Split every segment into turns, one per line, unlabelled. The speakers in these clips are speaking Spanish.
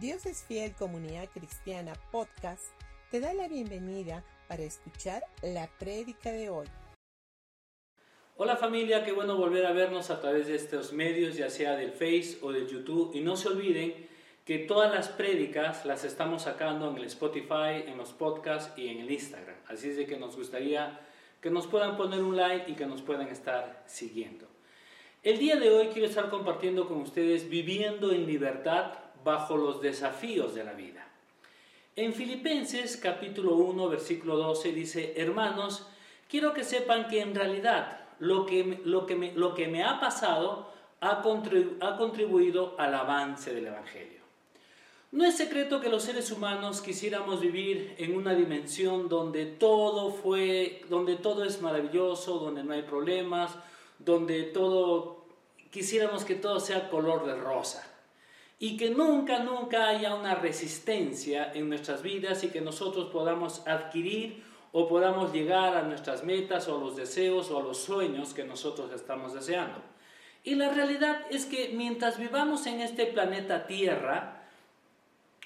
Dios es Fiel Comunidad Cristiana Podcast te da la bienvenida para escuchar la prédica de hoy.
Hola familia, qué bueno volver a vernos a través de estos medios, ya sea del Face o del YouTube. Y no se olviden que todas las prédicas las estamos sacando en el Spotify, en los podcasts y en el Instagram. Así es de que nos gustaría que nos puedan poner un like y que nos puedan estar siguiendo. El día de hoy quiero estar compartiendo con ustedes viviendo en libertad bajo los desafíos de la vida. En Filipenses capítulo 1 versículo 12 dice, hermanos, quiero que sepan que en realidad lo que, lo que, me, lo que me ha pasado ha, ha contribuido al avance del Evangelio. No es secreto que los seres humanos quisiéramos vivir en una dimensión donde todo fue, donde todo es maravilloso, donde no hay problemas, donde todo quisiéramos que todo sea color de rosa y que nunca, nunca haya una resistencia en nuestras vidas y que nosotros podamos adquirir o podamos llegar a nuestras metas o a los deseos o a los sueños que nosotros estamos deseando. Y la realidad es que mientras vivamos en este planeta Tierra,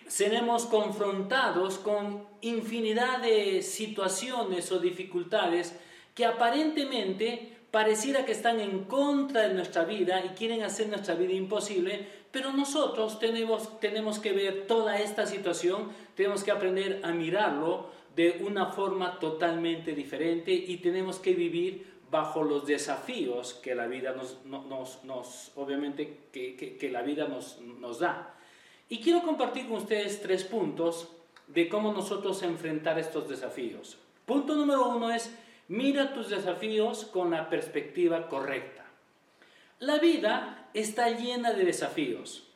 seremos confrontados con infinidad de situaciones o dificultades que aparentemente pareciera que están en contra de nuestra vida y quieren hacer nuestra vida imposible, pero nosotros tenemos, tenemos que ver toda esta situación, tenemos que aprender a mirarlo de una forma totalmente diferente y tenemos que vivir bajo los desafíos que la vida nos, nos, nos obviamente, que, que, la vida nos, nos da. Y quiero compartir con ustedes tres puntos de cómo nosotros enfrentar estos desafíos. Punto número uno es Mira tus desafíos con la perspectiva correcta. La vida está llena de desafíos.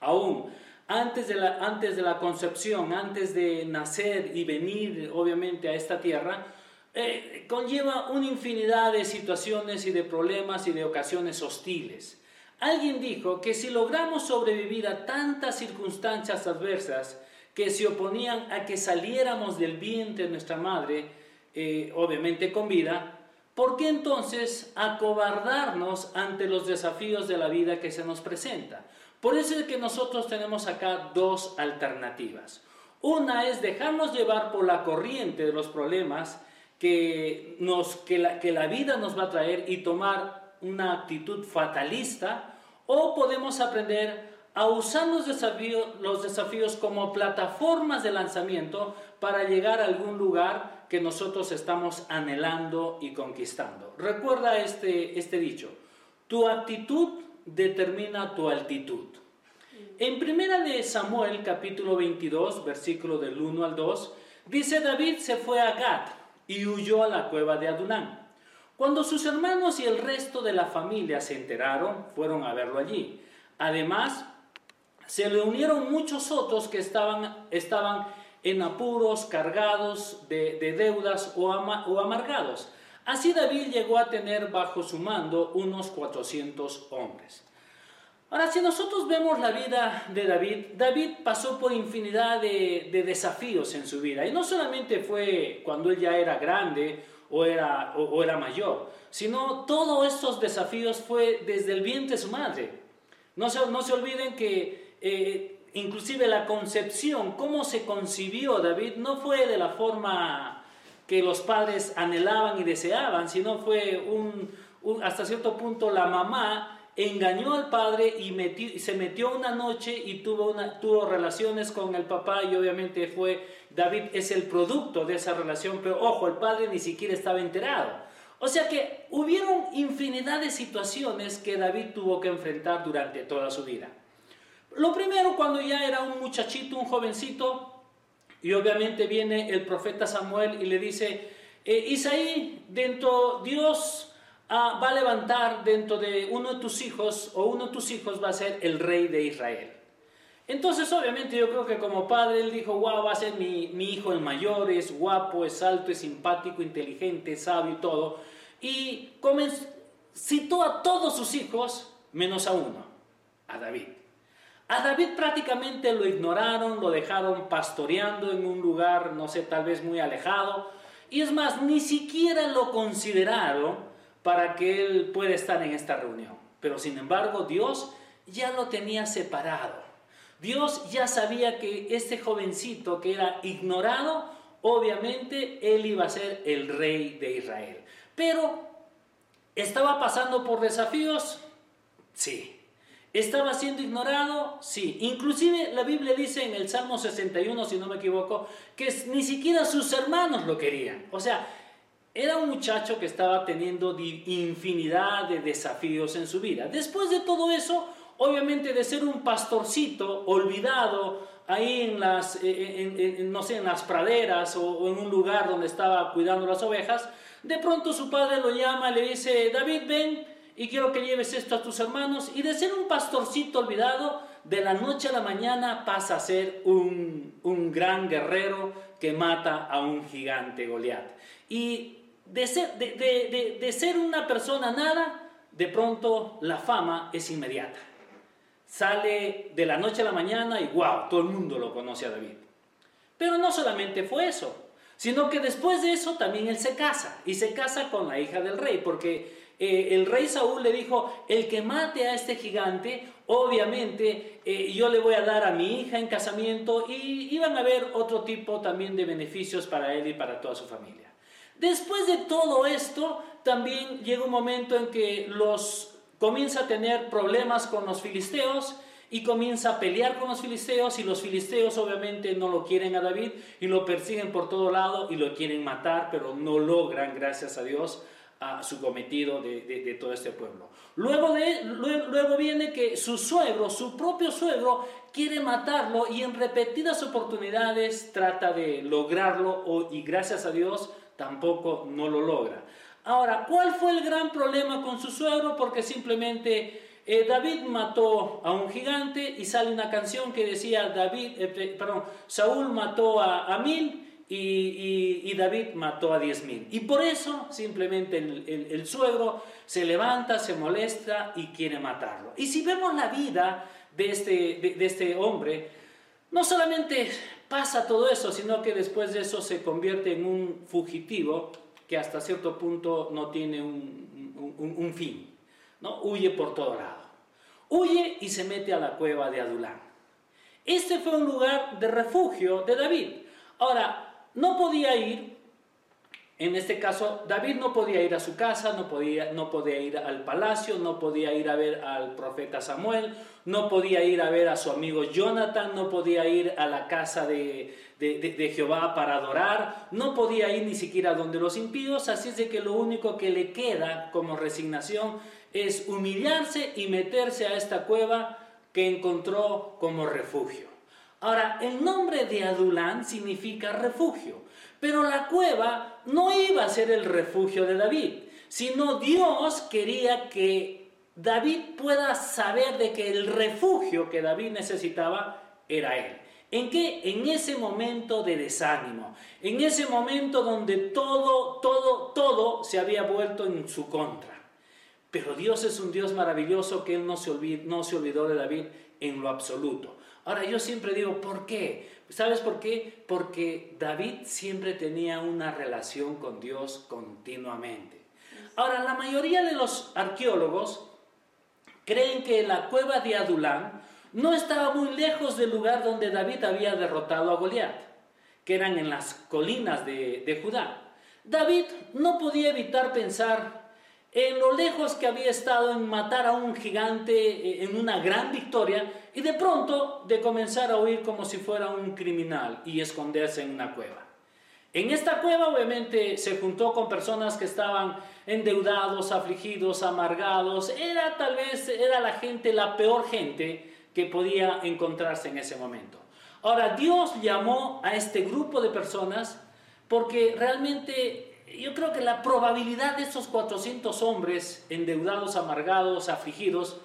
Aún antes de la, antes de la concepción, antes de nacer y venir obviamente a esta tierra, eh, conlleva una infinidad de situaciones y de problemas y de ocasiones hostiles. Alguien dijo que si logramos sobrevivir a tantas circunstancias adversas que se oponían a que saliéramos del vientre de nuestra madre, eh, obviamente con vida, ¿por qué entonces acobardarnos ante los desafíos de la vida que se nos presenta? Por eso es que nosotros tenemos acá dos alternativas. Una es dejarnos llevar por la corriente de los problemas que, nos, que, la, que la vida nos va a traer y tomar una actitud fatalista, o podemos aprender a usar los desafíos, como plataformas de lanzamiento para llegar a algún lugar que nosotros estamos anhelando y conquistando. Recuerda este, este dicho, tu actitud determina tu altitud. En primera de Samuel capítulo 22, versículo del 1 al 2, dice David se fue a Gad y huyó a la cueva de Adunán. Cuando sus hermanos y el resto de la familia se enteraron, fueron a verlo allí. Además, se le unieron muchos otros que estaban, estaban en apuros, cargados de, deudas o, o amargados. Así David llegó a tener bajo su mando unos 400 hombres. Ahora, si nosotros vemos la vida de David, David pasó por infinidad de, de, desafíos en su vida. Y no solamente fue cuando él ya era grande o era, o, era mayor, sino todos estos desafíos fue desde el vientre de su madre. No se, no se olviden que eh, inclusive la concepción, cómo se concibió David, no fue de la forma que los padres anhelaban y deseaban, sino fue hasta cierto punto la mamá engañó al padre y, se metió una noche y tuvo, tuvo relaciones con el papá y obviamente fue, David es el producto de esa relación, pero ojo, el padre ni siquiera estaba enterado. O sea que hubieron infinidad de situaciones que David tuvo que enfrentar durante toda su vida. Lo primero, cuando ya era un muchachito, un jovencito, y obviamente viene el profeta Samuel y le dice, eh, Isaí, dentro Dios ah, va a levantar dentro de uno de tus hijos, o uno de tus hijos va a ser el rey de Israel. Entonces, obviamente, yo creo que como padre, él dijo, wow, va a ser mi, mi hijo el mayor, es guapo, es alto, es simpático, inteligente, sabio y todo. Y citó a todos sus hijos, menos a uno, a David. A David prácticamente lo ignoraron, lo dejaron pastoreando en un lugar, no sé, tal vez muy alejado. Y es más, ni siquiera lo consideraron para que él pueda estar en esta reunión. Pero sin embargo, Dios ya lo tenía separado. Dios ya sabía que este jovencito que era ignorado, obviamente él iba a ser el rey de Israel. Pero, ¿estaba pasando por desafíos? Sí. ¿Estaba siendo ignorado? Sí. Inclusive la Biblia dice en el Salmo 61, si no me equivoco, que ni siquiera sus hermanos lo querían. O sea, era un muchacho que estaba teniendo infinidad de desafíos en su vida. Después de todo eso, obviamente de ser un pastorcito olvidado ahí en las, eh, no sé, en las praderas o, en un lugar donde estaba cuidando las ovejas, de pronto su padre lo llama y le dice, David, ven y quiero que lleves esto a tus hermanos. Y de ser un pastorcito olvidado, de la noche a la mañana pasa a ser un, un gran guerrero que mata a un gigante Goliat. Y de ser, de, de, de ser una persona nada, de pronto la fama es inmediata sale de la noche a la mañana y wow, todo el mundo lo conoce a David. Pero no solamente fue eso, sino que después de eso también él se casa y se casa con la hija del rey, porque eh, el rey Saúl le dijo, el que mate a este gigante, obviamente eh, yo le voy a dar a mi hija en casamiento y iban a haber otro tipo también de beneficios para él y para toda su familia. Después de todo esto, también llega un momento en que los comienza a tener problemas con los filisteos y comienza a pelear con los filisteos y los filisteos obviamente no lo quieren a David y lo persiguen por todo lado y lo quieren matar, pero no logran, gracias a Dios, a su cometido de, todo este pueblo. Luego, de, luego, viene que su suegro, su propio suegro, quiere matarlo y en repetidas oportunidades trata de lograrlo y gracias a Dios tampoco no lo logra. Ahora, ¿cuál fue el gran problema con su suegro? Porque simplemente eh, David mató a un gigante y sale una canción que decía David, eh, perdón, Saúl mató a, mil y, David mató a diez mil. Y por eso simplemente el, suegro se levanta, se molesta y quiere matarlo. Y si vemos la vida de este, de este hombre, no solamente pasa todo eso, sino que después de eso se convierte en un fugitivo que hasta cierto punto no tiene un, fin, ¿no? Huye por todo lado. Huye y se mete a la cueva de Adulán. Este fue un lugar de refugio de David. Ahora, no podía ir en este caso, David no podía ir a su casa, no podía, no podía ir al palacio, no podía ir a ver al profeta Samuel, no podía ir a ver a su amigo Jonathan, no podía ir a la casa de, de, Jehová para adorar, no podía ir ni siquiera donde los impíos, así es de que lo único que le queda como resignación es humillarse y meterse a esta cueva que encontró como refugio. Ahora, el nombre de Adulán significa refugio. Pero la cueva no iba a ser el refugio de David, sino Dios quería que David pueda saber de que el refugio que David necesitaba era él. ¿En qué? En ese momento de desánimo, en ese momento donde todo, todo, todo se había vuelto en su contra. Pero Dios es un Dios maravilloso que Él no se, olvidó, no se olvidó de David en lo absoluto. Ahora yo siempre digo, ¿por qué? ¿Sabes por qué? Porque David siempre tenía una relación con Dios continuamente. Ahora, la mayoría de los arqueólogos creen que la cueva de Adulán no estaba muy lejos del lugar donde David había derrotado a Goliat, que eran en las colinas de, de Judá. David no podía evitar pensar en lo lejos que había estado en matar a un gigante eh, en una gran victoria y de pronto de comenzar a huir como si fuera un criminal y esconderse en una cueva. En esta cueva obviamente se juntó con personas que estaban endeudados, afligidos, amargados. Era tal vez era la gente, la peor gente que podía encontrarse en ese momento. Ahora Dios llamó a este grupo de personas porque realmente yo creo que la probabilidad de esos 400 hombres endeudados, amargados, afligidos,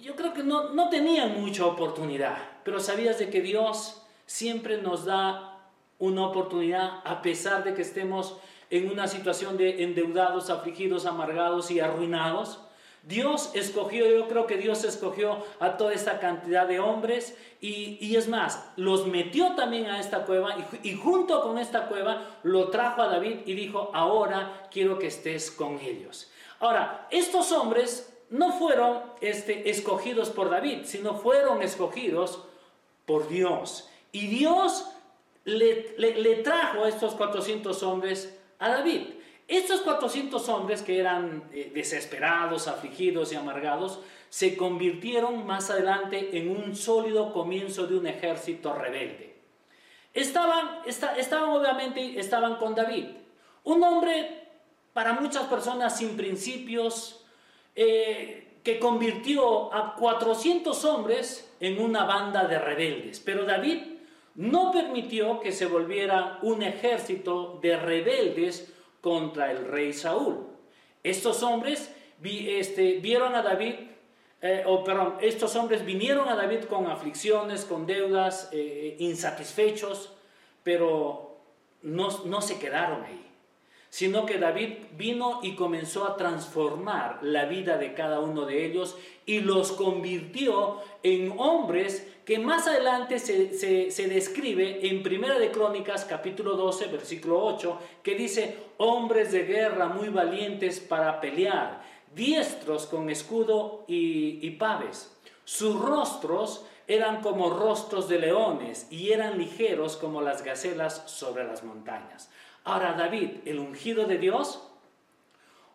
yo creo que no, no tenían mucha oportunidad, pero sabías de que Dios siempre nos da una oportunidad a pesar de que estemos en una situación de endeudados, afligidos, amargados y arruinados. Dios escogió, yo creo que Dios escogió a toda esta cantidad de hombres y, es más, los metió también a esta cueva y, y, junto con esta cueva lo trajo a David y dijo, ahora quiero que estés con ellos. Ahora, estos hombres no fueron este, escogidos por David, sino fueron escogidos por Dios. Y Dios le, trajo a estos 400 hombres a David. Estos 400 hombres que eran eh, desesperados, afligidos y amargados, se convirtieron más adelante en un sólido comienzo de un ejército rebelde. Estaban, estaban obviamente, estaban con David, un hombre para muchas personas sin principios, eh, que convirtió a 400 hombres en una banda de rebeldes. Pero David no permitió que se volviera un ejército de rebeldes contra el rey Saúl. Estos hombres este, vieron a David, eh, o perdón, estos hombres vinieron a David con aflicciones, con deudas, eh, insatisfechos, pero no se quedaron ahí sino que David vino y comenzó a transformar la vida de cada uno de ellos y los convirtió en hombres que más adelante se, describe en Primera de Crónicas capítulo 12 versículo 8 que dice hombres de guerra muy valientes para pelear diestros con escudo y, y paves. Sus rostros eran como rostros de leones y eran ligeros como las gacelas sobre las montañas Ahora David, el ungido de Dios,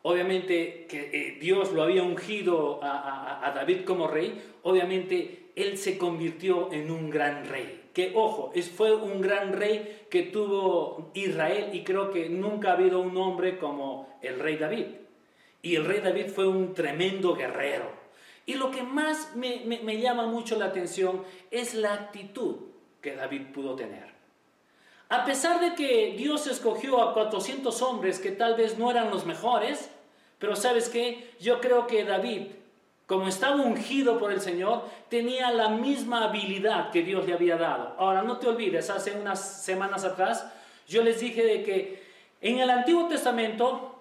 obviamente que eh, Dios lo había ungido a, David como rey, obviamente él se convirtió en un gran rey. Que ojo, fue un gran rey que tuvo Israel y creo que nunca ha habido un hombre como el rey David. Y el rey David fue un tremendo guerrero. Y lo que más me llama mucho la atención es la actitud que David pudo tener. A pesar de que Dios escogió a 400 hombres que tal vez no eran los mejores, pero sabes qué, yo creo que David, como estaba ungido por el Señor, tenía la misma habilidad que Dios le había dado. Ahora, no te olvides, hace unas semanas atrás yo les dije de que en el Antiguo Testamento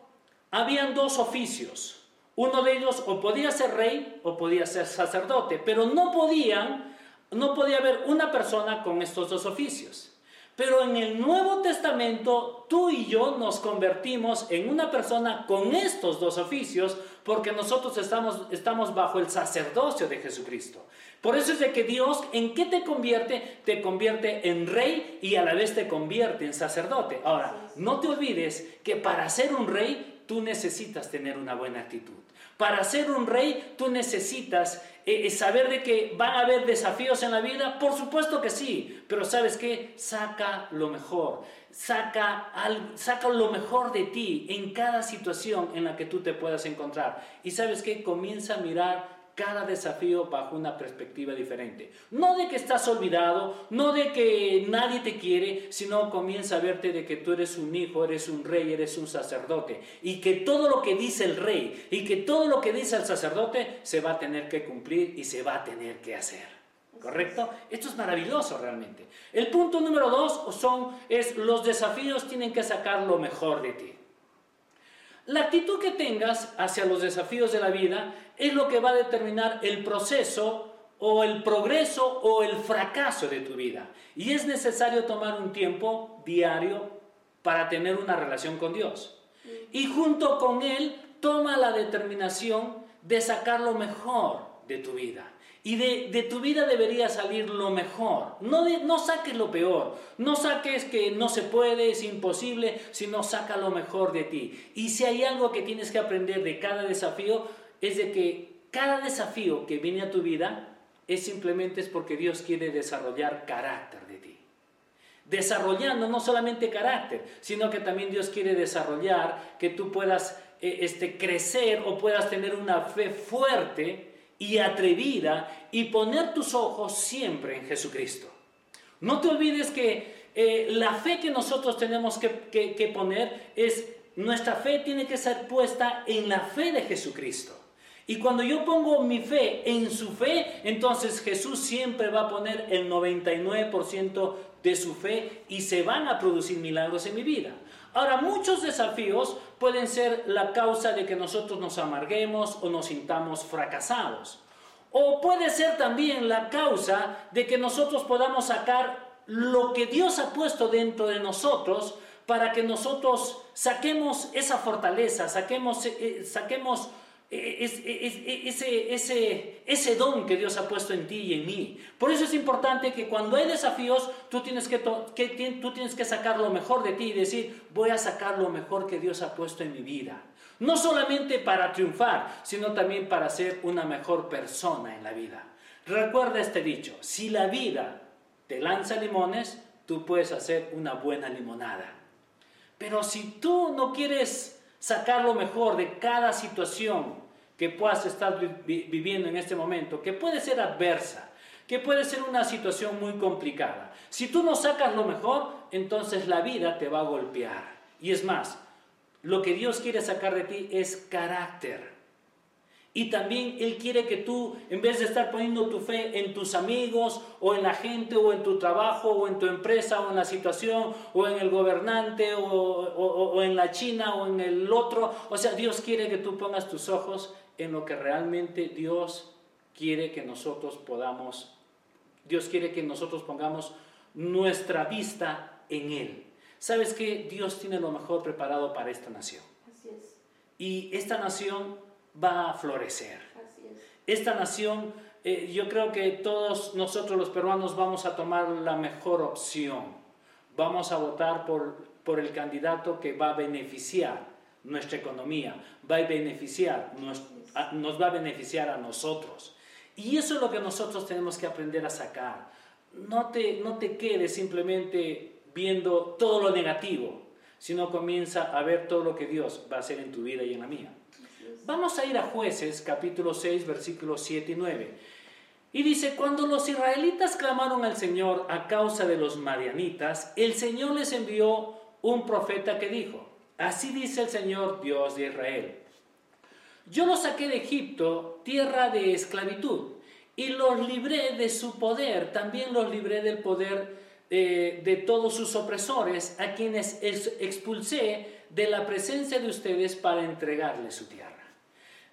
habían dos oficios. Uno de ellos o podía ser rey o podía ser sacerdote, pero no podían, no podía haber una persona con estos dos oficios. Pero en el Nuevo Testamento tú y yo nos convertimos en una persona con estos dos oficios porque nosotros estamos, estamos bajo el sacerdocio de Jesucristo. Por eso es de que Dios, ¿en qué te convierte? Te convierte en rey y a la vez te convierte en sacerdote. Ahora, no te olvides que para ser un rey tú necesitas tener una buena actitud. Para ser un rey tú necesitas eh, eh, saber de que van a haber desafíos en la vida. Por supuesto que sí, pero sabes qué, saca lo mejor, saca, saca lo mejor de ti en cada situación en la que tú te puedas encontrar. Y sabes qué, comienza a mirar cada desafío bajo una perspectiva diferente. No de que estás olvidado, no de que nadie te quiere, sino comienza a verte de que tú eres un hijo, eres un rey, eres un sacerdote. Y que todo lo que dice el rey y que todo lo que dice el sacerdote se va a tener que cumplir y se va a tener que hacer. ¿Correcto? Esto es maravilloso realmente. El punto número dos son, es los desafíos tienen que sacar lo mejor de ti. La actitud que tengas hacia los desafíos de la vida es lo que va a determinar el proceso o el progreso o el fracaso de tu vida. Y es necesario tomar un tiempo diario para tener una relación con Dios. Y junto con Él, toma la determinación de sacar lo mejor de tu vida. Y de, tu vida debería salir lo mejor. No, no saques lo peor. No saques que no se puede, es imposible, sino saca lo mejor de ti. Y si hay algo que tienes que aprender de cada desafío, es de que cada desafío que viene a tu vida es simplemente es porque Dios quiere desarrollar carácter de ti. Desarrollando no solamente carácter, sino que también Dios quiere desarrollar que tú puedas eh, este, crecer o puedas tener una fe fuerte y atrevida y poner tus ojos siempre en Jesucristo. No te olvides que eh, la fe que nosotros tenemos que, poner es, nuestra fe tiene que ser puesta en la fe de Jesucristo. Y cuando yo pongo mi fe en su fe, entonces Jesús siempre va a poner el 99% de su fe y se van a producir milagros en mi vida. Ahora, muchos desafíos pueden ser la causa de que nosotros nos amarguemos o nos sintamos fracasados. O puede ser también la causa de que nosotros podamos sacar lo que Dios ha puesto dentro de nosotros para que nosotros saquemos esa fortaleza, saquemos, eh, saquemos es, ese, ese, ese don que Dios ha puesto en ti y en mí. Por eso es importante que cuando hay desafíos, tú tienes que, que, tú tienes que sacar lo mejor de ti y decir, voy a sacar lo mejor que Dios ha puesto en mi vida. No solamente para triunfar, sino también para ser una mejor persona en la vida. Recuerda este dicho, si la vida te lanza limones, tú puedes hacer una buena limonada. Pero si tú no quieres sacar lo mejor de cada situación que puedas estar viviendo en este momento, que puede ser adversa, que puede ser una situación muy complicada. Si tú no sacas lo mejor, entonces la vida te va a golpear. Y es más, lo que Dios quiere sacar de ti es carácter. Y también Él quiere que tú, en vez de estar poniendo tu fe en tus amigos, o en la gente, o en tu trabajo, o en tu empresa, o en la situación, o en el gobernante, o, en la China, o en el otro, o sea, Dios quiere que tú pongas tus ojos en lo que realmente Dios quiere que nosotros podamos, Dios quiere que nosotros pongamos nuestra vista en Él. ¿Sabes que Dios tiene lo mejor preparado para esta nación? Así es. Y esta nación va a florecer. Esta nación, eh, yo creo que todos nosotros los peruanos vamos a tomar la mejor opción. Vamos a votar por, por el candidato que va a beneficiar nuestra economía, va a beneficiar, nos, nos va a beneficiar a nosotros. Y eso es lo que nosotros tenemos que aprender a sacar. No te, no te quedes simplemente viendo todo lo negativo, sino comienza a ver todo lo que Dios va a hacer en tu vida y en la mía. Vamos a ir a jueces capítulo 6 versículos 7 y 9. Y dice, cuando los israelitas clamaron al Señor a causa de los madianitas, el Señor les envió un profeta que dijo, así dice el Señor Dios de Israel, yo los saqué de Egipto, tierra de esclavitud, y los libré de su poder, también los libré del poder eh, de todos sus opresores, a quienes expulsé de la presencia de ustedes para entregarles su tierra.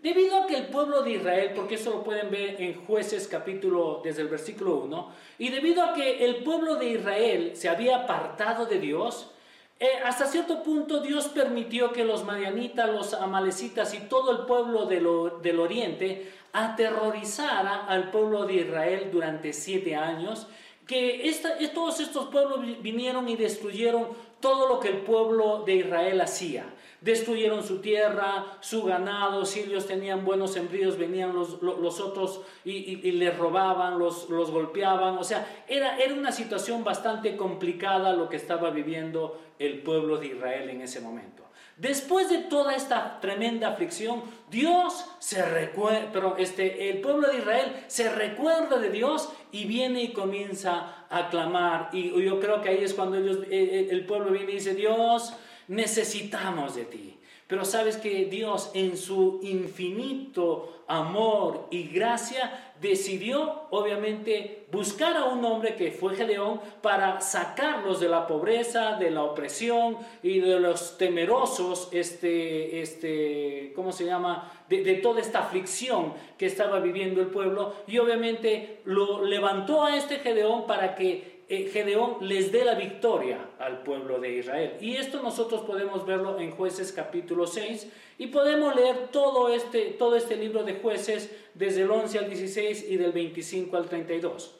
Debido a que el pueblo de Israel, porque eso lo pueden ver en jueces capítulo desde el versículo 1, y debido a que el pueblo de Israel se había apartado de Dios, eh, hasta cierto punto Dios permitió que los madianitas, los amalecitas y todo el pueblo del oriente aterrorizara al pueblo de Israel durante siete años, que todos estos pueblos vinieron y destruyeron todo lo que el pueblo de Israel hacía destruyeron su tierra, su ganado, si ellos tenían buenos sembríos, venían los, los, otros y, les robaban, los, los golpeaban. O sea, era, era una situación bastante complicada lo que estaba viviendo el pueblo de Israel en ese momento. Después de toda esta tremenda aflicción, Dios se recuerda, pero este, el pueblo de Israel se recuerda de Dios y viene y comienza a clamar. Y yo creo que ahí es cuando ellos, eh, eh, el pueblo viene y dice, Dios, necesitamos de ti. Pero sabes que Dios en su infinito amor y gracia decidió obviamente buscar a un hombre que fue Gedeón para sacarlos de la pobreza, de la opresión y de los temerosos, este, este, ¿cómo se llama? De, de toda esta aflicción que estaba viviendo el pueblo y obviamente lo levantó a este Gedeón para que Gedeón les dé la victoria al pueblo de Israel. Y esto nosotros podemos verlo en jueces capítulo 6 y podemos leer todo este, todo este libro de jueces desde el 11 al 16 y del 25 al 32.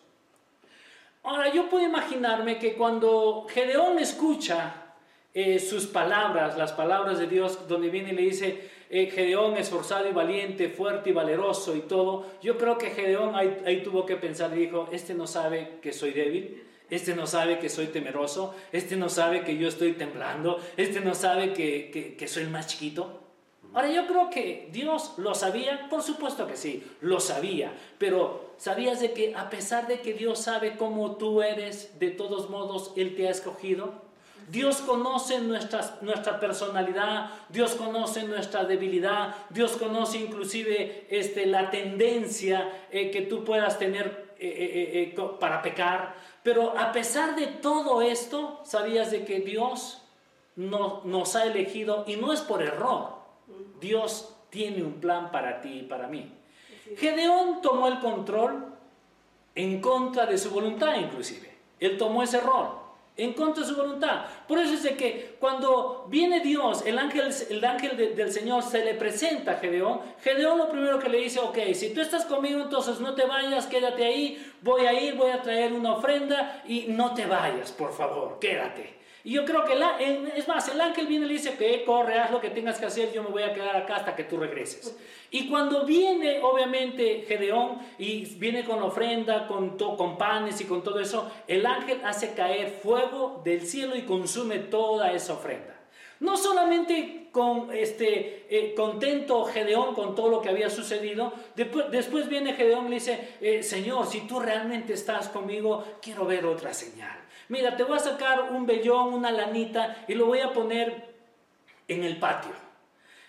Ahora yo puedo imaginarme que cuando Gedeón escucha eh, sus palabras, las palabras de Dios, donde viene y le dice, eh, Gedeón esforzado y valiente, fuerte y valeroso y todo, yo creo que Gedeón ahí, ahí tuvo que pensar y dijo, este no sabe que soy débil, este no sabe que soy temeroso, este no sabe que yo estoy temblando, este no sabe que, soy el más chiquito. Ahora yo creo que Dios lo sabía, por supuesto que sí, lo sabía, pero ¿sabías de que a pesar de que Dios sabe cómo tú eres, de todos modos Él te ha escogido? Dios conoce nuestra, nuestra personalidad, Dios conoce nuestra debilidad, Dios conoce inclusive este, la tendencia eh, que tú puedas tener eh, eh, para pecar. Pero a pesar de todo esto, sabías de que Dios nos ha elegido y no es por error. Dios tiene un plan para ti y para mí. Gedeón tomó el control en contra de su voluntad inclusive. Él tomó ese rol. En contra de su voluntad. Por eso es que cuando viene Dios, el ángel, el ángel del Señor se le presenta a Gedeón, Gedeón lo primero que le dice, ok, si tú estás conmigo, entonces no te vayas, quédate ahí, voy a ir, voy a traer una ofrenda y no te vayas, por favor, quédate. Y yo creo que, es más, el ángel viene y le dice que corre, haz lo que tengas que hacer, yo me voy a quedar acá hasta que tú regreses. Y cuando viene, obviamente, Gedeón y viene con ofrenda, con, con panes y con todo eso, el ángel hace caer fuego del cielo y consume toda esa ofrenda. No solamente con este eh, contento Gedeón con todo lo que había sucedido, después, después viene Gedeón y le dice, eh, Señor, si tú realmente estás conmigo, quiero ver otra señal. Mira, te voy a sacar un vellón, una lanita y lo voy a poner en el patio.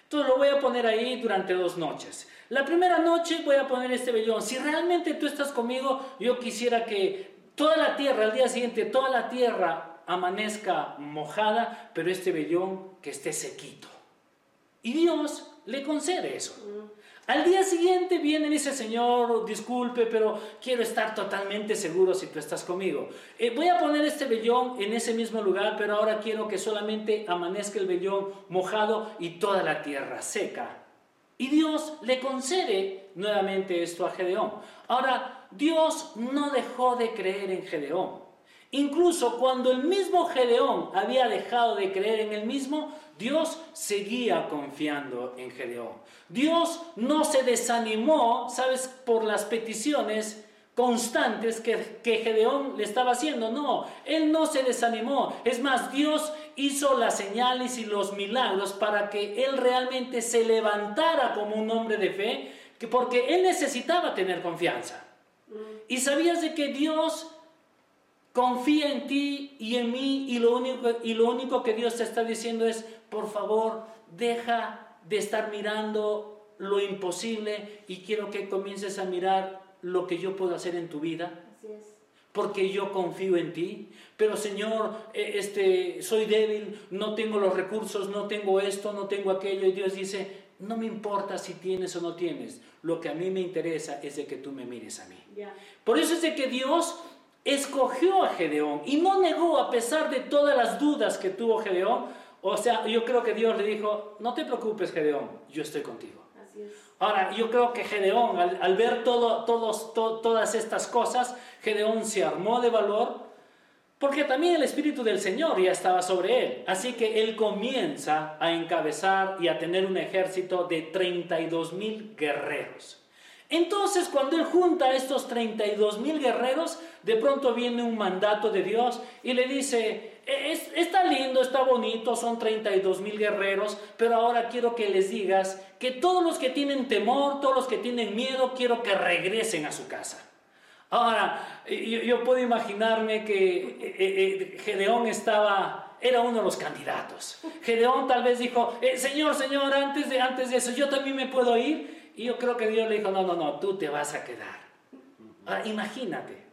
Entonces lo voy a poner ahí durante dos noches. La primera noche voy a poner este vellón. Si realmente tú estás conmigo, yo quisiera que toda la tierra, al día siguiente, toda la tierra amanezca mojada, pero este vellón que esté sequito. Y Dios le concede eso. Al día siguiente viene y dice, Señor, disculpe, pero quiero estar totalmente seguro si tú estás conmigo. Eh, voy a poner este vellón en ese mismo lugar, pero ahora quiero que solamente amanezca el vellón mojado y toda la tierra seca. Y Dios le concede nuevamente esto a Gedeón. Ahora, Dios no dejó de creer en Gedeón. Incluso cuando el mismo Gedeón había dejado de creer en él mismo, Dios seguía confiando en Gedeón. Dios no se desanimó, ¿sabes?, por las peticiones constantes que, que, Gedeón le estaba haciendo. No, él no se desanimó. Es más, Dios hizo las señales y los milagros para que él realmente se levantara como un hombre de fe, que porque él necesitaba tener confianza. Mm. Y sabías de que Dios confía en ti y en mí y lo único, y lo único que Dios te está diciendo es, por favor, deja de estar mirando lo imposible y quiero que comiences a mirar lo que yo puedo hacer en tu vida. Porque yo confío en ti. Pero Señor, e, este, soy débil, no tengo los recursos, no tengo esto, no tengo aquello. Y Dios dice, no me importa si tienes o no tienes. Lo que a mí me interesa es de que tú me mires a mí. Por eso es de que Dios escogió a Gedeón y no negó a pesar de todas las dudas que tuvo Gedeón. O sea, yo creo que Dios le dijo, no te preocupes Gedeón, yo estoy contigo. Ahora, yo creo que Gedeón, al, ver todo, todos, todas estas cosas, Gedeón se armó de valor, porque también el Espíritu del Señor ya estaba sobre él. Así que él comienza a encabezar y a tener un ejército de 32 mil guerreros. Entonces, cuando él junta a estos 32 mil guerreros, de pronto viene un mandato de Dios y le dice, está lindo, está bonito, son 32 mil guerreros, pero ahora quiero que les digas que todos los que tienen temor, todos los que tienen miedo, quiero que regresen a su casa. Ahora, yo, puedo imaginarme que eh, eh, eh, Gedeón estaba, era uno de los candidatos. Gedeón tal vez dijo, Señor, Señor, antes de, antes de eso, yo también me puedo ir. Y yo creo que Dios le dijo, no, no, no, tú te vas a quedar. imagínate,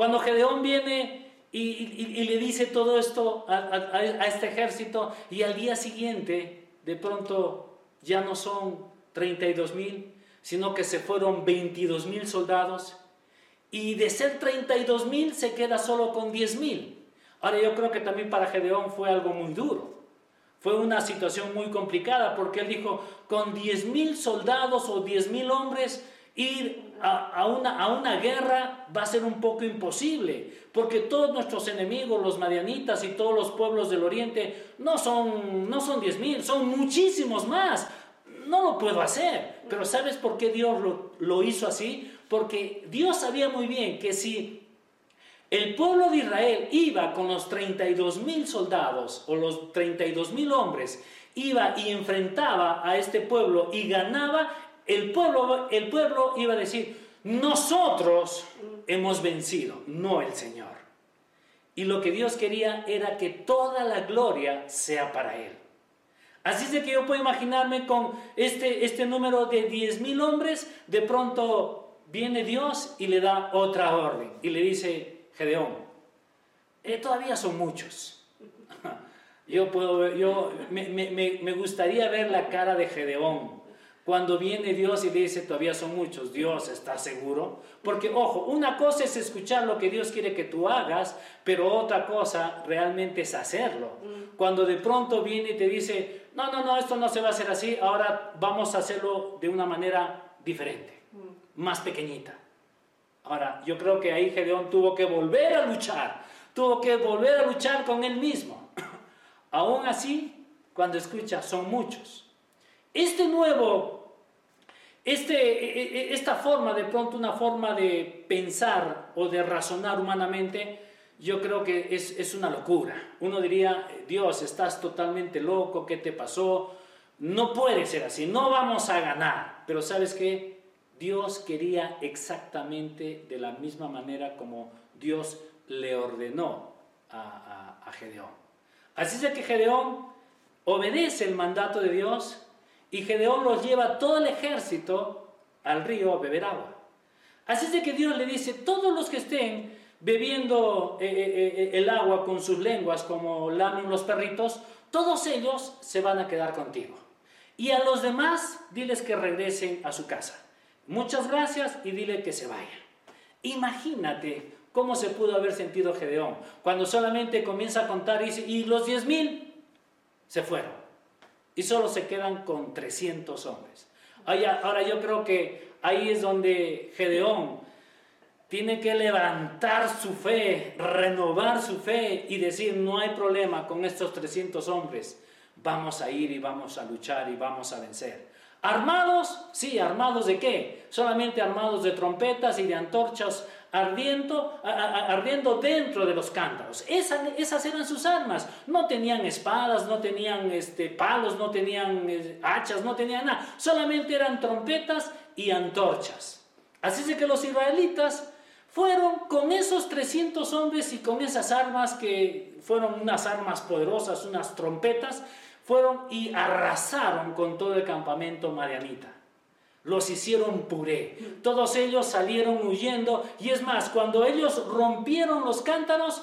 cuando Gedeón viene y, le dice todo esto a, este ejército y al día siguiente, de pronto ya no son 32 mil, sino que se fueron 22 mil soldados y de ser 32 mil se queda solo con 10 mil. Ahora yo creo que también para Gedeón fue algo muy duro. Fue una situación muy complicada porque él dijo, con 10.000 soldados o 10.000 hombres, ir a, una, a, una, guerra va a ser un poco imposible, porque todos nuestros enemigos, los madianitas y todos los pueblos del oriente, no son, no son 10.000, son muchísimos más. No lo puedo hacer, pero ¿sabes por qué Dios lo, lo hizo así? Porque Dios sabía muy bien que si el pueblo de Israel iba con los 32 mil soldados o los 32 mil hombres, iba y enfrentaba a este pueblo y ganaba, el pueblo, el pueblo iba a decir, nosotros hemos vencido, no el Señor. Y lo que Dios quería era que toda la gloria sea para Él. Así es de que yo puedo imaginarme con este, este número de 10 mil hombres, de pronto viene Dios y le da otra orden y le dice, Gedeón. Eh, todavía son muchos. Yo, puedo yo me, me, me, gustaría ver la cara de Gedeón Cuando viene Dios y dice, todavía son muchos, Dios está seguro. Porque, ojo, una cosa es escuchar lo que Dios quiere que tú hagas, pero otra cosa realmente es hacerlo. Mm. Cuando de pronto viene y te dice, no, no, no, esto no se va a hacer así, ahora vamos a hacerlo de una manera diferente, mm. más pequeñita. Ahora, yo creo que ahí Gedeón tuvo que volver a luchar, tuvo que volver a luchar con él mismo. Aún así, cuando escucha, son muchos. Este nuevo, este, e, e, e, esta forma, de pronto una forma de pensar o de razonar humanamente, yo creo que es, es una locura. Uno diría, Dios, estás totalmente loco, ¿qué te pasó? No puede ser así, no vamos a ganar. Pero sabes qué? Dios quería exactamente de la misma manera como Dios le ordenó a, a, a Gedeón. Así es que Gedeón obedece el mandato de Dios y Gedeón los lleva todo el ejército al río a beber agua. Así es que Dios le dice, todos los que estén bebiendo eh, eh, eh, el agua con sus lenguas como lamen los perritos, todos ellos se van a quedar contigo. Y a los demás, diles que regresen a su casa. Muchas gracias y dile que se vayan. Imagínate cómo se pudo haber sentido Gedeón cuando solamente comienza a contar y dice, y los diez mil se fueron y solo se quedan con 300 hombres. Ahora yo creo que ahí es donde Gedeón tiene que levantar su fe, renovar su fe y decir, no hay problema con estos 300 hombres, vamos a ir y vamos a luchar y vamos a vencer. ¿Armados? Sí, ¿armados de qué? Solamente armados de trompetas y de antorchas ardiendo, ardiendo dentro de los cántaros. esas eran sus armas. No tenían espadas, no tenían este, palos, no tenían eh, hachas, no tenían nada. Solamente eran trompetas y antorchas. Así es que los israelitas fueron con esos 300 hombres y con esas armas que fueron unas armas poderosas, unas trompetas, fueron y arrasaron con todo el campamento marianita los hicieron puré. Todos ellos salieron huyendo y es más, cuando ellos rompieron los cántaros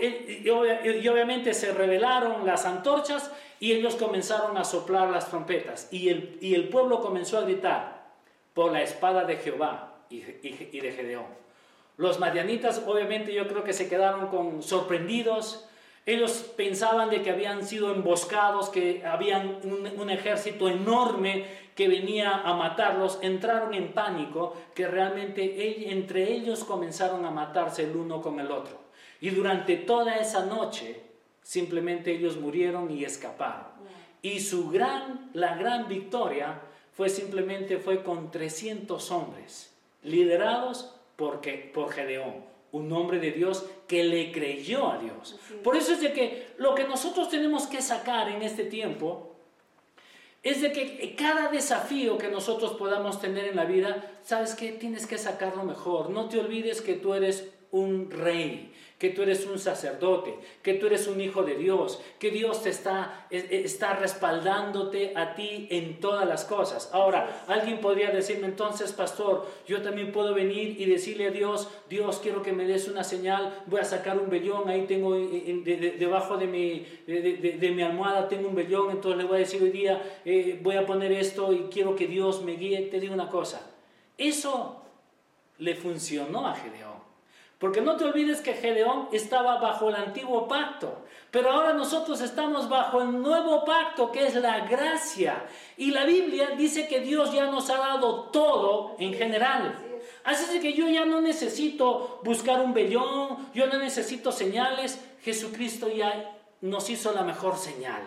eh, y obviamente se revelaron las antorchas y ellos comenzaron a soplar las trompetas y el, y el pueblo comenzó a gritar por la espada de Jehová y, de Gedeón. Los madianitas obviamente yo creo que se quedaron sorprendidos, ellos pensaban de que habían sido emboscados, que habían un, ejército enorme que venía a matarlos. Entraron en pánico, que realmente entre ellos comenzaron a matarse el uno con el otro. Y durante toda esa noche, simplemente ellos murieron y escaparon. Y su gran, la gran victoria fue simplemente fue con 300 hombres, liderados por, por Gedeón un hombre de Dios que le creyó a Dios. Por eso es de que lo que nosotros tenemos que sacar en este tiempo es de que cada desafío que nosotros podamos tener en la vida, ¿sabes qué? Tienes que sacarlo mejor. No te olvides que tú eres un rey, que tú eres un sacerdote, que tú eres un hijo de Dios, que Dios te está, está respaldándote a ti en todas las cosas. Ahora, alguien podría decirme entonces, pastor, yo también puedo venir y decirle a Dios, Dios, quiero que me des una señal, voy a sacar un vellón, ahí tengo debajo de mi, de, mi almohada, tengo un vellón, entonces le voy a decir hoy día, eh, voy a poner esto y quiero que Dios me guíe. Te digo una cosa, eso le funcionó a Gedeón. Porque no te olvides que Gedeón estaba bajo el antiguo pacto, pero ahora nosotros estamos bajo el nuevo pacto que es la gracia. Y la Biblia dice que Dios ya nos ha dado todo en general. Así es que yo ya no necesito buscar un vellón, yo no necesito señales, Jesucristo ya nos hizo la mejor señal.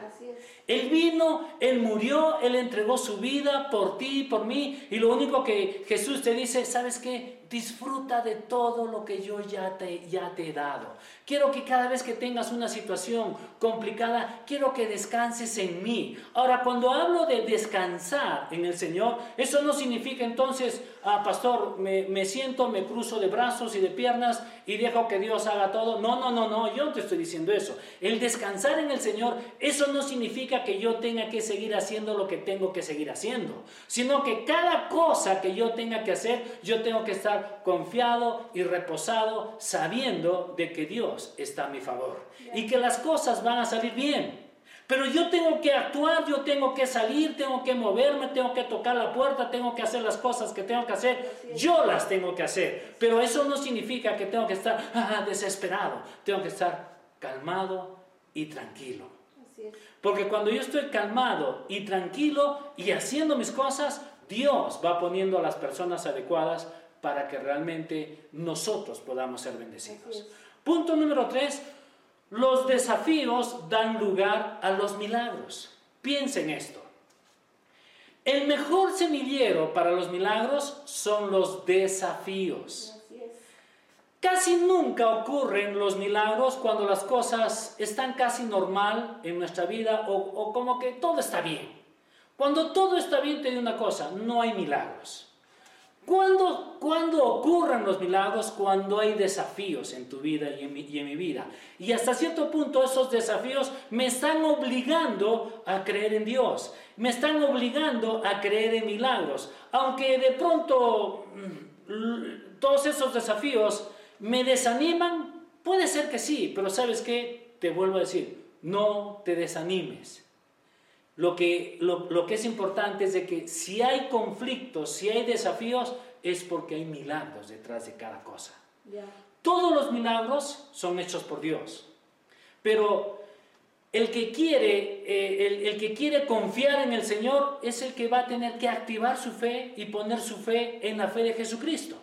Él vino, Él murió, Él entregó su vida por ti, por mí, y lo único que Jesús te dice, ¿sabes qué? Disfruta de todo lo que yo ya te, ya te he dado. Quiero que cada vez que tengas una situación complicada, quiero que descanses en mí. Ahora, cuando hablo de descansar en el Señor, eso no significa entonces, ah, pastor, me, me siento, me cruzo de brazos y de piernas y dejo que Dios haga todo. No, no, no, no, yo no te estoy diciendo eso. El descansar en el Señor, eso no significa que yo tenga que seguir haciendo lo que tengo que seguir haciendo, sino que cada cosa que yo tenga que hacer, yo tengo que estar confiado y reposado sabiendo de que Dios está a mi favor y que las cosas van a salir bien. Pero yo tengo que actuar, yo tengo que salir, tengo que moverme, tengo que tocar la puerta, tengo que hacer las cosas que tengo que hacer. Yo las tengo que hacer. Pero eso no significa que tengo que estar ah, desesperado. Tengo que estar calmado y tranquilo. Porque cuando yo estoy calmado y tranquilo y haciendo mis cosas, Dios va poniendo a las personas adecuadas para que realmente nosotros podamos ser bendecidos. Punto número tres, los desafíos dan lugar a los milagros. Piensen esto. El mejor semillero para los milagros son los desafíos. Casi nunca ocurren los milagros cuando las cosas están casi normal en nuestra vida o, como que todo está bien. Cuando todo está bien, te digo una cosa, no hay milagros. ¿Cuándo, ¿Cuándo, ocurren los milagros? Cuando hay desafíos en tu vida y en, mi, y en mi vida. Y hasta cierto punto esos desafíos me están obligando a creer en Dios. Me están obligando a creer en milagros. Aunque de pronto mm, todos esos desafíos me desaniman, puede ser que sí, pero sabes qué, te vuelvo a decir, no te desanimes. Lo que, lo, que es importante es de que si hay conflictos, si hay desafíos, es porque hay milagros detrás de cada cosa. Todos los milagros son hechos por Dios. Pero el que, quiere, eh, el, el, que quiere confiar en el Señor es el que va a tener que activar su fe y poner su fe en la fe de Jesucristo.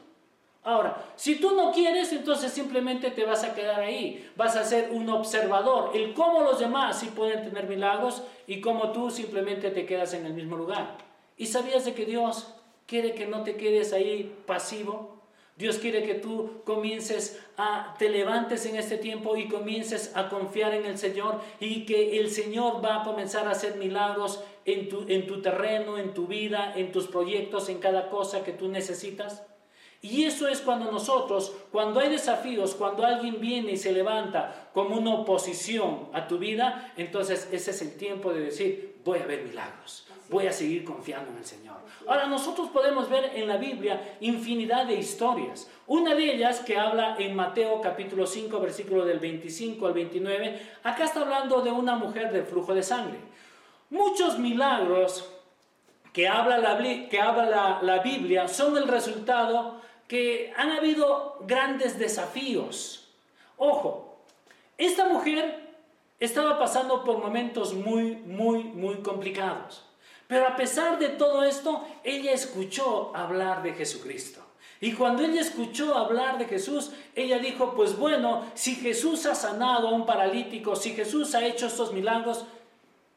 Ahora, si tú no quieres, entonces simplemente te vas a quedar ahí. Vas a ser un observador. El cómo los demás sí pueden tener milagros y cómo tú simplemente te quedas en el mismo lugar. ¿Y sabías de que Dios quiere que no te quedes ahí pasivo? Dios quiere que tú comiences a, te levantes en este tiempo y comiences a confiar en el Señor y que el Señor va a comenzar a hacer milagros en tu, en tu terreno, en tu vida, en tus proyectos, en cada cosa que tú necesitas. Y eso es cuando nosotros, cuando hay desafíos, cuando alguien viene y se levanta como una oposición a tu vida, entonces ese es el tiempo de decir, voy a ver milagros, voy a seguir confiando en el Señor. Ahora, nosotros podemos ver en la Biblia infinidad de historias. Una de ellas que habla en Mateo capítulo 5, versículo del 25 al 29, acá está hablando de una mujer del flujo de sangre. Muchos milagros que habla la, que habla la Biblia son el resultado que han habido grandes desafíos. Ojo, esta mujer estaba pasando por momentos muy, muy, muy complicados. Pero a pesar de todo esto, ella escuchó hablar de Jesucristo. Y cuando ella escuchó hablar de Jesús, ella dijo, pues bueno, si Jesús ha sanado a un paralítico, si Jesús ha hecho estos milagros,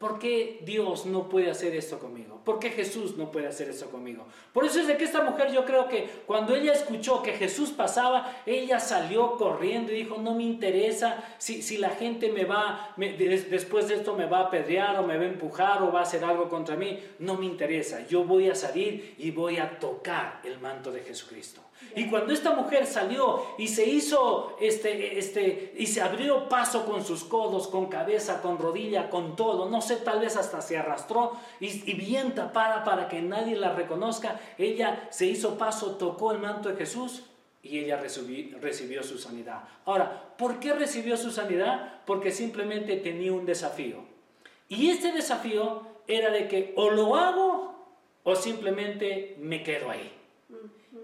¿Por qué Dios no puede hacer esto conmigo? ¿Por qué Jesús no puede hacer esto conmigo? Por eso es de que esta mujer yo creo que cuando ella escuchó que Jesús pasaba, ella salió corriendo y dijo, no me interesa si, si la gente me va, después de esto me va a apedrear o me va a empujar o va a hacer algo contra mí, no me interesa, yo voy a salir y voy a tocar el manto de Jesucristo. Y cuando esta mujer salió y se hizo, este, este, y se abrió paso con sus codos, con cabeza, con rodilla, con todo, no sé, tal vez hasta se arrastró y, bien tapada para que nadie la reconozca, ella se hizo paso, tocó el manto de Jesús y ella recibió, su sanidad. Ahora, ¿por qué recibió su sanidad? Porque simplemente tenía un desafío. Y este desafío era de que o lo hago o simplemente me quedo ahí.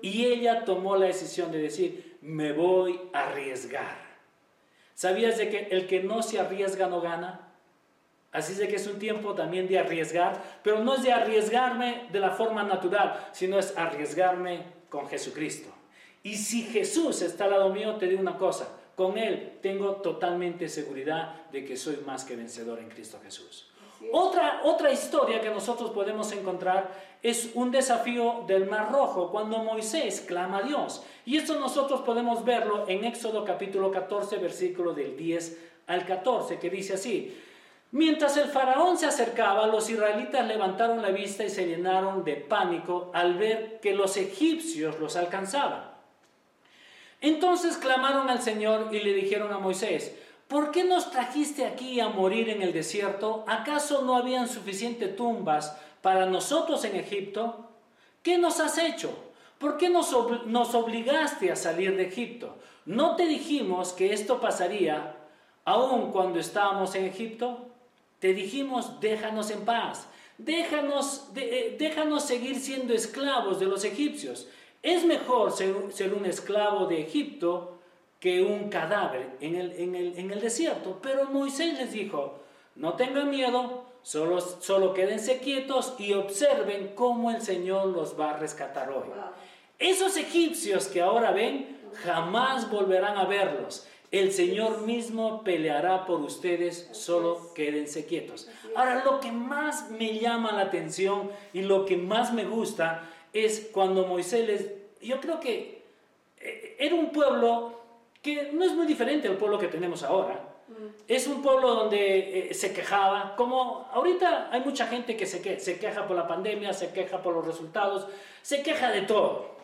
Y ella tomó la decisión de decir, me voy a arriesgar. ¿Sabías de que el que no se arriesga no gana? Así es que es un tiempo también de arriesgar, pero no es de arriesgarme de la forma natural, sino es arriesgarme con Jesucristo. Y si Jesús está al lado mío, te digo una cosa, con Él tengo totalmente seguridad de que soy más que vencedor en Cristo Jesús. Otra, otra historia que nosotros podemos encontrar es un desafío del Mar Rojo, cuando Moisés clama a Dios. Y esto nosotros podemos verlo en Éxodo capítulo 14, versículo del 10 al 14, que dice así, Mientras el faraón se acercaba, los israelitas levantaron la vista y se llenaron de pánico al ver que los egipcios los alcanzaban. Entonces clamaron al Señor y le dijeron a Moisés, ¿por qué nos trajiste aquí a morir en el desierto? ¿Acaso no habían suficientes tumbas para nosotros en Egipto? ¿Qué nos has hecho? ¿Por qué nos, obligaste a salir de Egipto? ¿No te dijimos que esto pasaría aún cuando estábamos en Egipto? te dijimos, déjanos en paz, déjanos, eh, déjanos seguir siendo esclavos de los egipcios. Es mejor ser, un esclavo de Egipto que un cadáver en el, en el desierto. Pero Moisés les dijo, no tengan miedo, solo, solo quédense quietos y observen cómo el Señor los va a rescatar hoy. Esos egipcios que ahora ven, jamás volverán a verlos. El Señor mismo peleará por ustedes, solo quédense quietos. Ahora, lo que más me llama la atención y lo que más me gusta es cuando Moisés les... Yo creo que eh, era un pueblo que no es muy diferente al pueblo que tenemos ahora. Mm. Es un pueblo donde eh, se quejaba, como ahorita hay mucha gente que se, se queja por la pandemia, se queja por los resultados, se queja de todo.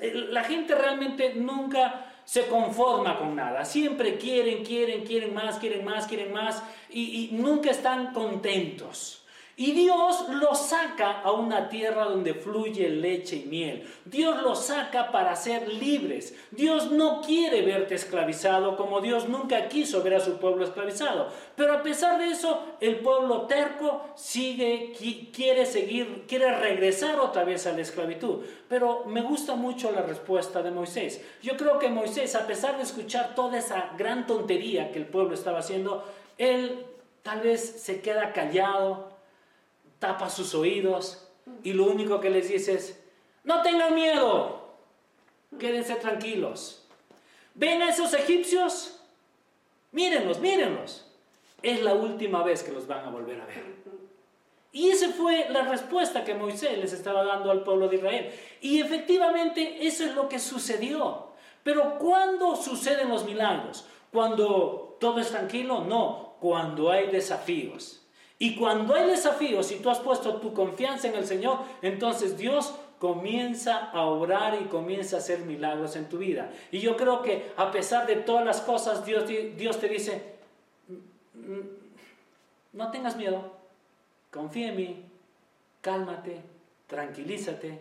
Eh, la gente realmente nunca se conforma con nada. Siempre quieren, quieren, quieren más, quieren más, quieren más y, nunca están contentos. Y Dios los saca a una tierra donde fluye leche y miel. Dios los saca para ser libres. Dios no quiere verte esclavizado como Dios nunca quiso ver a su pueblo esclavizado. Pero a pesar de eso, el pueblo terco sigue, quiere seguir, quiere regresar otra vez a la esclavitud. Pero me gusta mucho la respuesta de Moisés. Yo creo que Moisés, a pesar de escuchar toda esa gran tontería que el pueblo estaba haciendo, él tal vez se queda callado tapa sus oídos y lo único que les dice es, no tengan miedo, quédense tranquilos. ¿Ven a esos egipcios? Mírenlos, mírenlos. Es la última vez que los van a volver a ver. Y esa fue la respuesta que Moisés les estaba dando al pueblo de Israel. Y efectivamente eso es lo que sucedió. Pero ¿cuándo suceden los milagros? ¿Cuando todo es tranquilo? No, cuando hay desafíos. Y cuando hay desafíos, si tú has puesto tu confianza en el Señor, entonces Dios comienza a orar y comienza a hacer milagros en tu vida. Y yo creo que a pesar de todas las cosas, Dios, Dios te dice, no tengas miedo, confía en mí, cálmate, tranquilízate.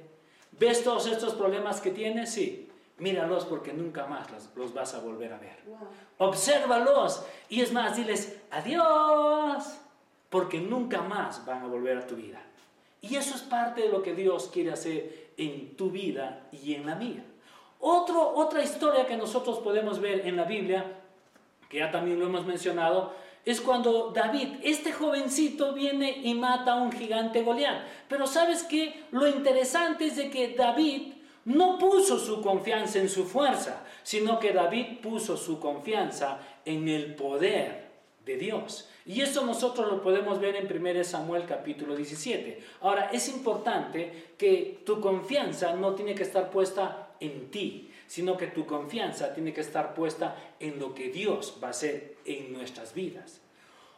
¿Ves todos estos problemas que tienes? Sí, míralos porque nunca más los, vas a volver a ver. Obsérvalos y es más, diles, adiós porque nunca más van a volver a tu vida. Y eso es parte de lo que Dios quiere hacer en tu vida y en la mía. Otro, otra historia que nosotros podemos ver en la Biblia, que ya también lo hemos mencionado, es cuando David, este jovencito, viene y mata a un gigante Goliat. Pero sabes qué? Lo interesante es de que David no puso su confianza en su fuerza, sino que David puso su confianza en el poder de Dios. Y eso nosotros lo podemos ver en 1 Samuel capítulo 17. Ahora, es importante que tu confianza no tiene que estar puesta en ti, sino que tu confianza tiene que estar puesta en lo que Dios va a hacer en nuestras vidas.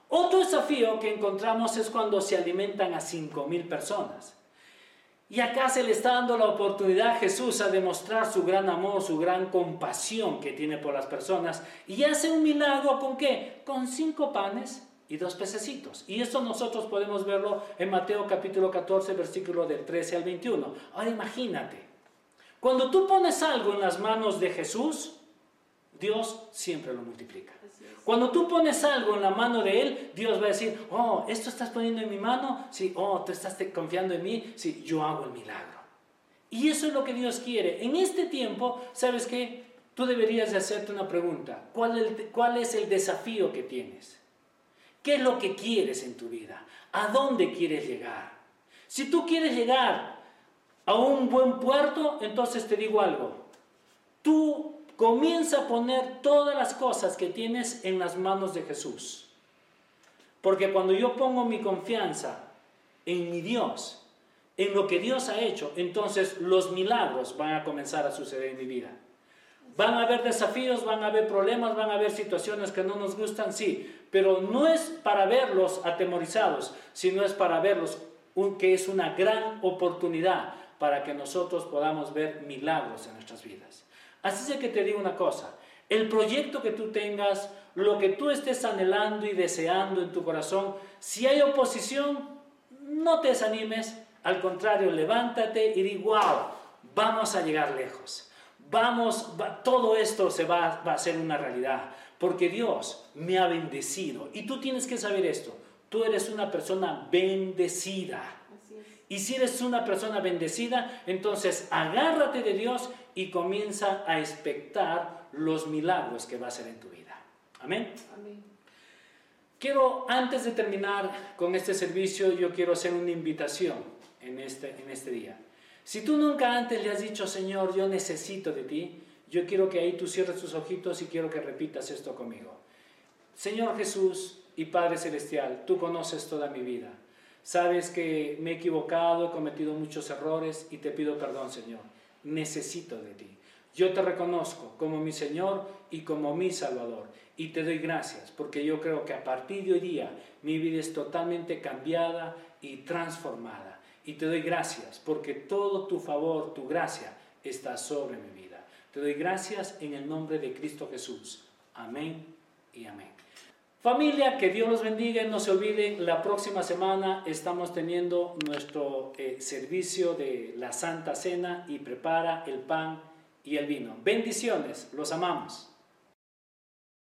Otro desafío que encontramos es cuando se alimentan a 5.000 personas. Y acá se le está dando la oportunidad a Jesús a demostrar su gran amor, su gran compasión que tiene por las personas. Y hace un milagro con qué? Con cinco panes y dos pececitos. Y esto nosotros podemos verlo en Mateo capítulo 14, versículo del 13 al 21. Ahora imagínate, cuando tú pones algo en las manos de Jesús, Dios siempre lo multiplica. Cuando tú pones algo en la mano de Él, Dios va a decir, oh, esto estás poniendo en mi mano, sí, oh, tú estás confiando en mí, sí, yo hago el milagro. Y eso es lo que Dios quiere. En este tiempo, ¿sabes qué? Tú deberías de hacerte una pregunta. ¿Cuál, ¿Cuál es el desafío que tienes? ¿Qué es lo que quieres en tu vida? ¿A dónde quieres llegar? Si tú quieres llegar a un buen puerto, entonces te digo algo. Tú comienza a poner todas las cosas que tienes en las manos de Jesús. Porque cuando yo pongo mi confianza en mi Dios, en lo que Dios ha hecho, entonces los milagros van a comenzar a suceder en mi vida. Van a haber desafíos, van a haber problemas, van a haber situaciones que no nos gustan, sí, pero no es para verlos atemorizados, sino es para verlos que es una gran oportunidad para que nosotros podamos ver milagros en nuestras vidas. Así es que te digo una cosa, el proyecto que tú tengas, lo que tú estés anhelando y deseando en tu corazón, si hay oposición, no te desanimes, al contrario, levántate y di, wow, vamos a llegar lejos vamos, todo esto se va, va a ser una realidad, porque Dios me ha bendecido. Y tú tienes que saber esto, tú eres una persona bendecida. Y si eres una persona bendecida, entonces agárrate de Dios y comienza a expectar los milagros que va a hacer en tu vida. Amén. Quiero, antes de terminar con este servicio, yo quiero hacer una invitación en este, en este día. Si tú nunca antes le has dicho, Señor, yo necesito de ti, yo quiero que ahí tú cierres tus ojitos y quiero que repitas esto conmigo. Señor Jesús y Padre Celestial, tú conoces toda mi vida. Sabes que me he equivocado, he cometido muchos errores y te pido perdón, Señor. Necesito de ti. Yo te reconozco como mi Señor y como mi Salvador. Y te doy gracias porque yo creo que a partir de hoy día mi vida es totalmente cambiada y transformada. Y te doy gracias porque todo tu favor, tu gracia está sobre mi vida. Te doy gracias en el nombre de Cristo Jesús. Amén y amén. Familia, que Dios los bendiga no se olviden, la próxima semana estamos teniendo nuestro eh, servicio de la Santa Cena y prepara el pan y el vino. Bendiciones, los amamos.